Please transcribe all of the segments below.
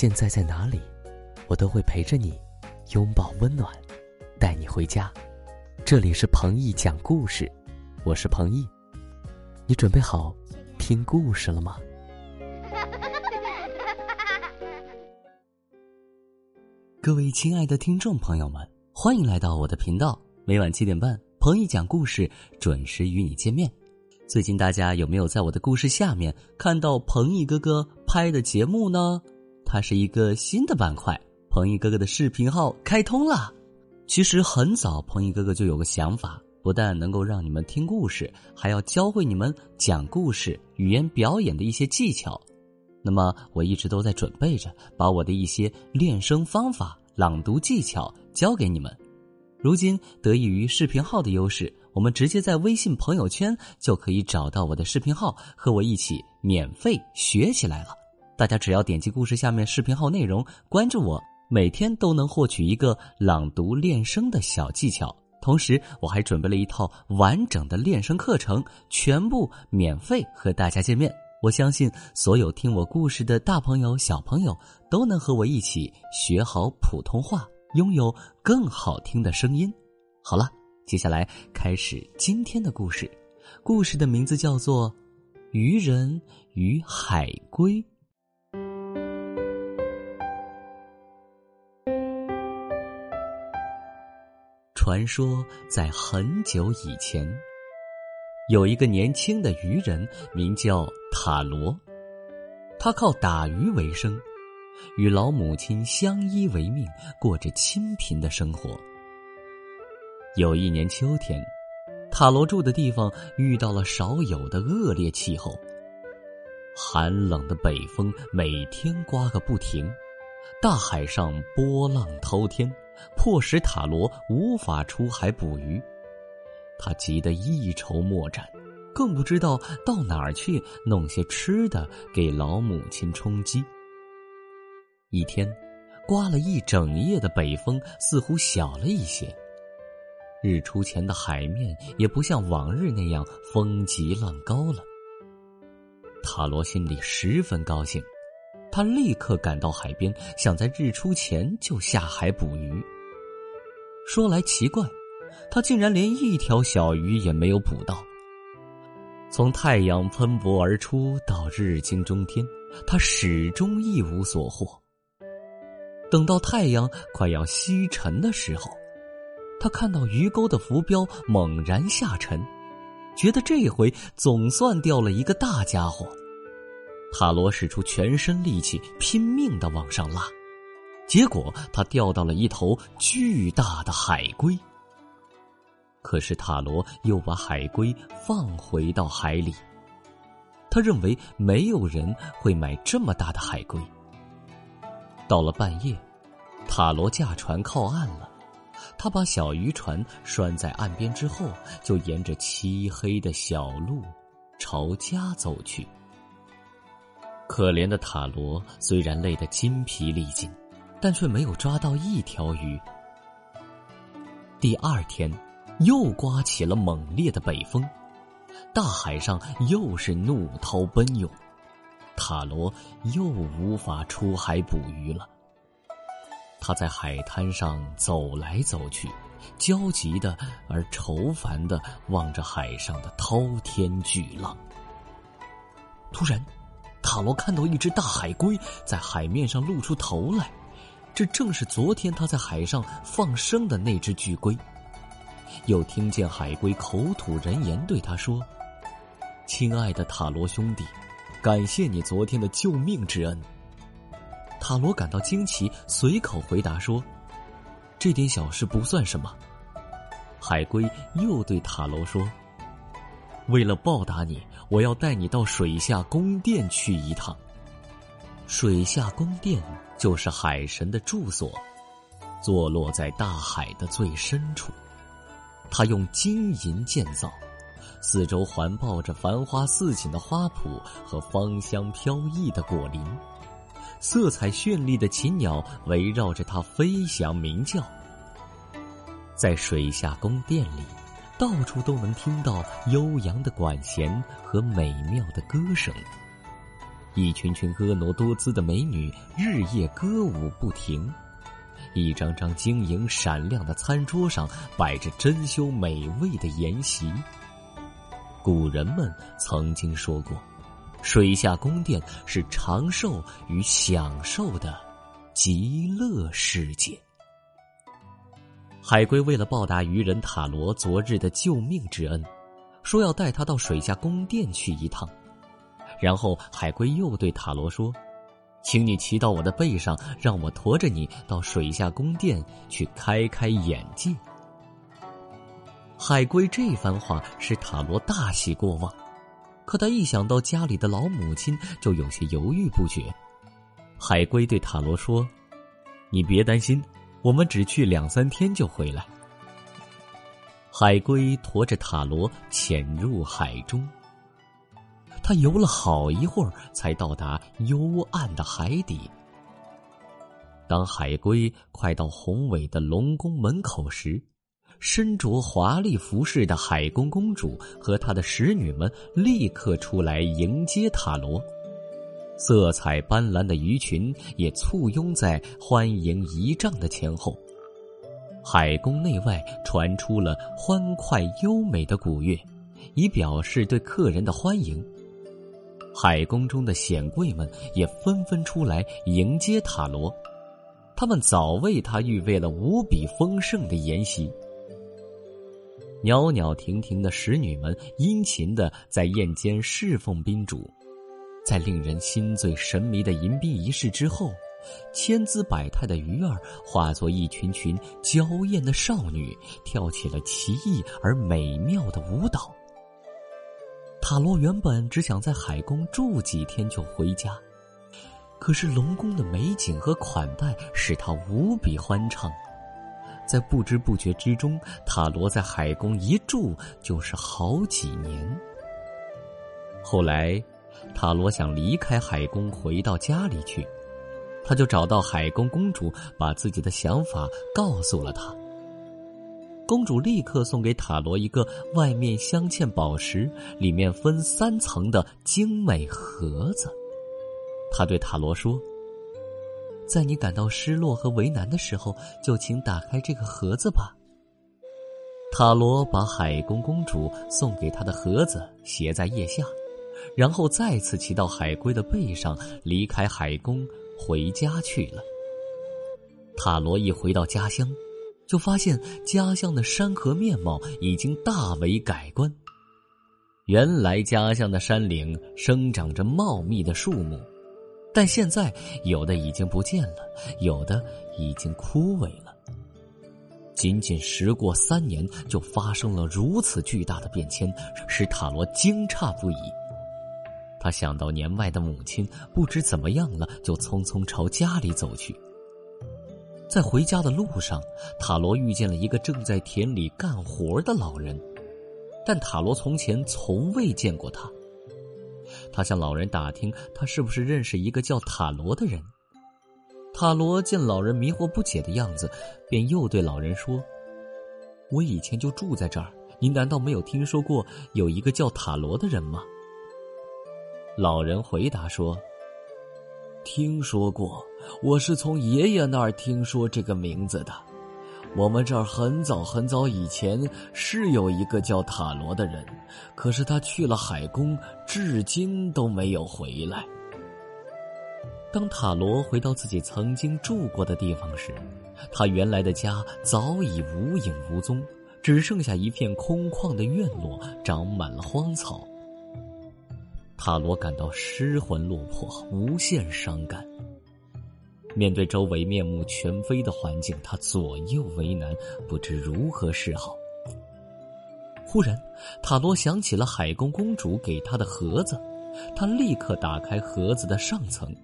现在在哪里，我都会陪着你，拥抱温暖，带你回家。这里是彭毅讲故事，我是彭毅，你准备好听故事了吗？各位亲爱的听众朋友们，欢迎来到我的频道，每晚七点半，彭毅讲故事准时与你见面。最近大家有没有在我的故事下面看到彭毅哥哥拍的节目呢？它是一个新的板块，彭毅哥哥的视频号开通了。其实很早，彭毅哥哥就有个想法，不但能够让你们听故事，还要教会你们讲故事、语言表演的一些技巧。那么我一直都在准备着，把我的一些练声方法、朗读技巧教给你们。如今得益于视频号的优势。我们直接在微信朋友圈就可以找到我的视频号，和我一起免费学起来了。大家只要点击故事下面视频号内容，关注我，每天都能获取一个朗读练声的小技巧。同时，我还准备了一套完整的练声课程，全部免费和大家见面。我相信所有听我故事的大朋友、小朋友都能和我一起学好普通话，拥有更好听的声音。好了。接下来开始今天的故事，故事的名字叫做《渔人与海龟》。传说在很久以前，有一个年轻的渔人，名叫塔罗，他靠打鱼为生，与老母亲相依为命，过着清贫的生活。有一年秋天，塔罗住的地方遇到了少有的恶劣气候。寒冷的北风每天刮个不停，大海上波浪滔天，迫使塔罗无法出海捕鱼。他急得一筹莫展，更不知道到哪儿去弄些吃的给老母亲充饥。一天，刮了一整夜的北风似乎小了一些。日出前的海面也不像往日那样风急浪高了。塔罗心里十分高兴，他立刻赶到海边，想在日出前就下海捕鱼。说来奇怪，他竟然连一条小鱼也没有捕到。从太阳喷薄而出到日经中天，他始终一无所获。等到太阳快要西沉的时候。他看到鱼钩的浮标猛然下沉，觉得这回总算钓了一个大家伙。塔罗使出全身力气，拼命的往上拉，结果他钓到了一头巨大的海龟。可是塔罗又把海龟放回到海里，他认为没有人会买这么大的海龟。到了半夜，塔罗驾船靠岸了。他把小渔船拴在岸边之后，就沿着漆黑的小路朝家走去。可怜的塔罗虽然累得筋疲力尽，但却没有抓到一条鱼。第二天，又刮起了猛烈的北风，大海上又是怒涛奔涌，塔罗又无法出海捕鱼了。他在海滩上走来走去，焦急的而愁烦的望着海上的滔天巨浪。突然，塔罗看到一只大海龟在海面上露出头来，这正是昨天他在海上放生的那只巨龟。又听见海龟口吐人言，对他说：“亲爱的塔罗兄弟，感谢你昨天的救命之恩。”塔罗感到惊奇，随口回答说：“这点小事不算什么。”海龟又对塔罗说：“为了报答你，我要带你到水下宫殿去一趟。水下宫殿就是海神的住所，坐落在大海的最深处。他用金银建造，四周环抱着繁花似锦的花圃和芳香飘逸的果林。”色彩绚丽的禽鸟围绕着它飞翔鸣叫，在水下宫殿里，到处都能听到悠扬的管弦和美妙的歌声。一群群婀娜多姿的美女日夜歌舞不停，一张张晶莹闪亮的餐桌上摆着珍馐美味的筵席。古人们曾经说过，水下宫殿是长寿与享受的极乐世界。海龟为了报答渔人塔罗昨日的救命之恩，说要带他到水下宫殿去一趟。然后海龟又对塔罗说：“请你骑到我的背上，让我驮着你到水下宫殿去开开眼界。”海龟这番话使塔罗大喜过望，可他一想到家里的老母亲，就有些犹豫不决。海龟对塔罗说：“你别担心，我们只去两三天就回来。”海龟驮着塔罗潜入海中。他游了好一会儿，才到达幽暗的海底。当海龟快到宏伟的龙宫门口时，身着华丽服饰的海公公主和她的使女们立刻出来迎接塔罗，色彩斑斓的鱼群也簇拥在欢迎仪仗的前后。海宫内外传出了欢快优美的鼓乐，以表示对客人的欢迎。海宫中的显贵们也纷纷出来迎接塔罗，他们早为他预备了无比丰盛的筵席。袅袅婷婷的使女们殷勤的在宴间侍奉宾主，在令人心醉神迷的迎宾仪式之后，千姿百态的鱼儿化作一群群娇艳的少女，跳起了奇异而美妙的舞蹈。塔罗原本只想在海宫住几天就回家，可是龙宫的美景和款待使他无比欢畅。在不知不觉之中，塔罗在海宫一住就是好几年。后来，塔罗想离开海宫回到家里去，他就找到海宫公主，把自己的想法告诉了她。公主立刻送给塔罗一个外面镶嵌宝石、里面分三层的精美盒子。她对塔罗说：“在你感到失落和为难的时候，就请打开这个盒子吧。”塔罗把海公公主送给他的盒子携在腋下，然后再次骑到海龟的背上，离开海宫回家去了。塔罗一回到家乡。就发现家乡的山河面貌已经大为改观。原来家乡的山岭生长着茂密的树木，但现在有的已经不见了，有的已经枯萎了。仅仅时过三年，就发生了如此巨大的变迁，使塔罗惊诧不已。他想到年迈的母亲不知怎么样了，就匆匆朝家里走去。在回家的路上，塔罗遇见了一个正在田里干活的老人，但塔罗从前从未见过他。他向老人打听，他是不是认识一个叫塔罗的人。塔罗见老人迷惑不解的样子，便又对老人说：“我以前就住在这儿，您难道没有听说过有一个叫塔罗的人吗？”老人回答说。听说过，我是从爷爷那儿听说这个名字的。我们这儿很早很早以前是有一个叫塔罗的人，可是他去了海宫，至今都没有回来。当塔罗回到自己曾经住过的地方时，他原来的家早已无影无踪，只剩下一片空旷的院落，长满了荒草。塔罗感到失魂落魄，无限伤感。面对周围面目全非的环境，他左右为难，不知如何是好。忽然，塔罗想起了海公公主给他的盒子，他立刻打开盒子的上层，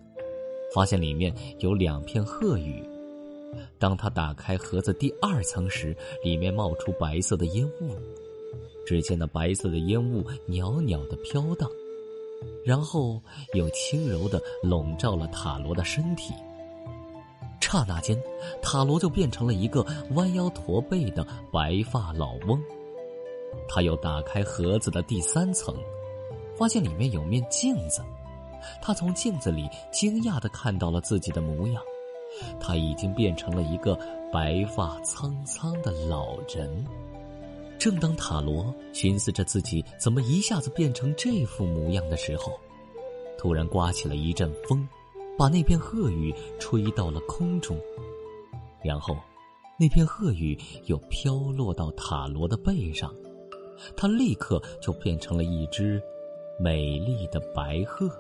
发现里面有两片鹤羽。当他打开盒子第二层时，里面冒出白色的烟雾，只见那白色的烟雾袅袅的飘荡。然后又轻柔的笼罩了塔罗的身体。刹那间，塔罗就变成了一个弯腰驼背的白发老翁。他又打开盒子的第三层，发现里面有面镜子，他从镜子里惊讶的看到了自己的模样，他已经变成了一个白发苍苍的老人。正当塔罗寻思着自己怎么一下子变成这副模样的时候，突然刮起了一阵风，把那片鹤羽吹到了空中，然后，那片鹤羽又飘落到塔罗的背上，他立刻就变成了一只美丽的白鹤。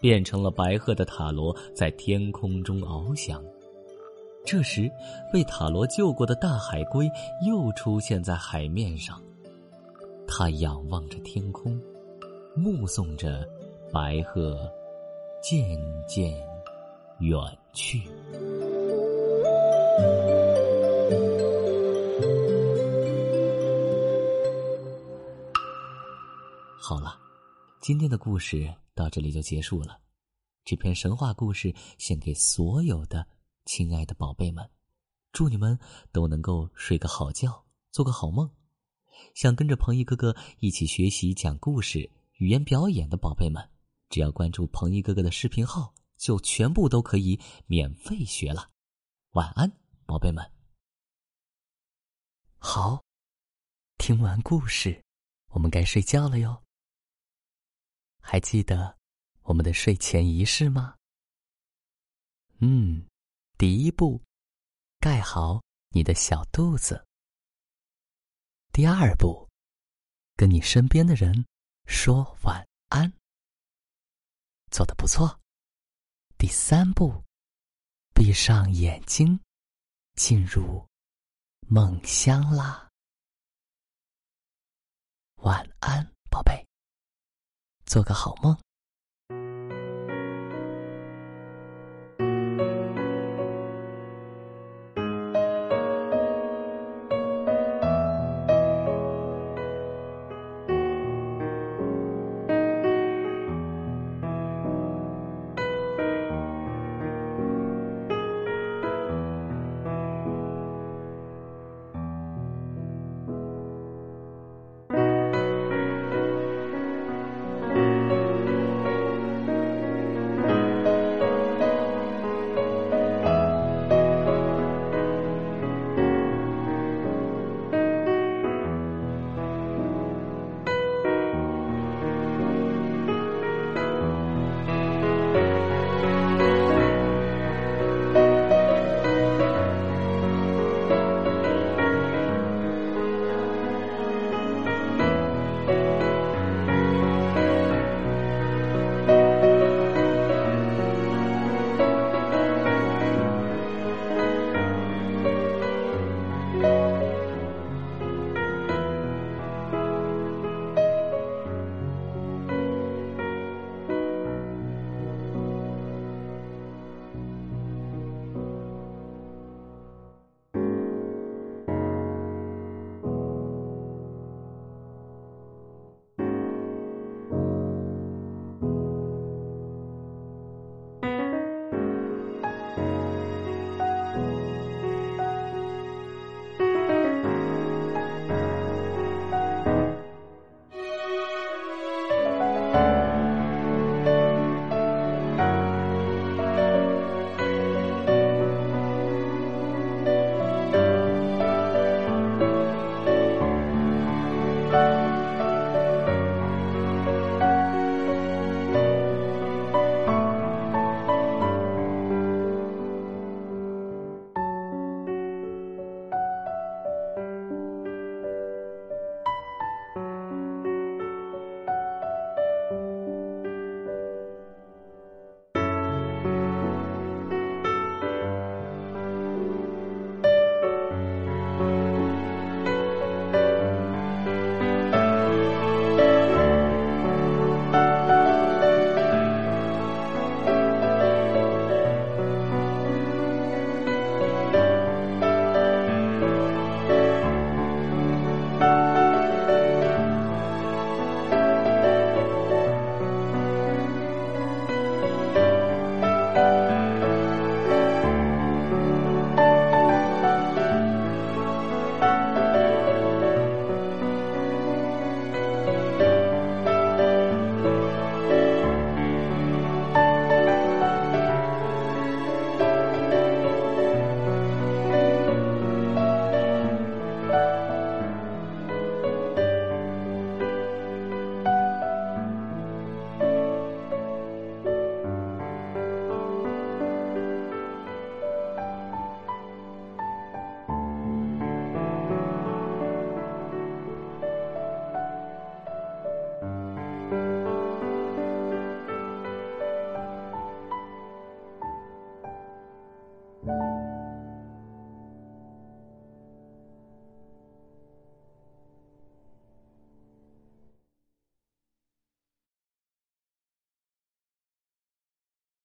变成了白鹤的塔罗在天空中翱翔。这时，被塔罗救过的大海龟又出现在海面上。他仰望着天空，目送着白鹤渐渐远去。好了，今天的故事。到这里就结束了，这篇神话故事献给所有的亲爱的宝贝们，祝你们都能够睡个好觉，做个好梦。想跟着彭毅哥哥一起学习讲故事、语言表演的宝贝们，只要关注彭毅哥哥的视频号，就全部都可以免费学了。晚安，宝贝们。好，听完故事，我们该睡觉了哟。还记得我们的睡前仪式吗？嗯，第一步，盖好你的小肚子。第二步，跟你身边的人说晚安。做的不错。第三步，闭上眼睛，进入梦乡啦。晚安，宝贝。做个好梦。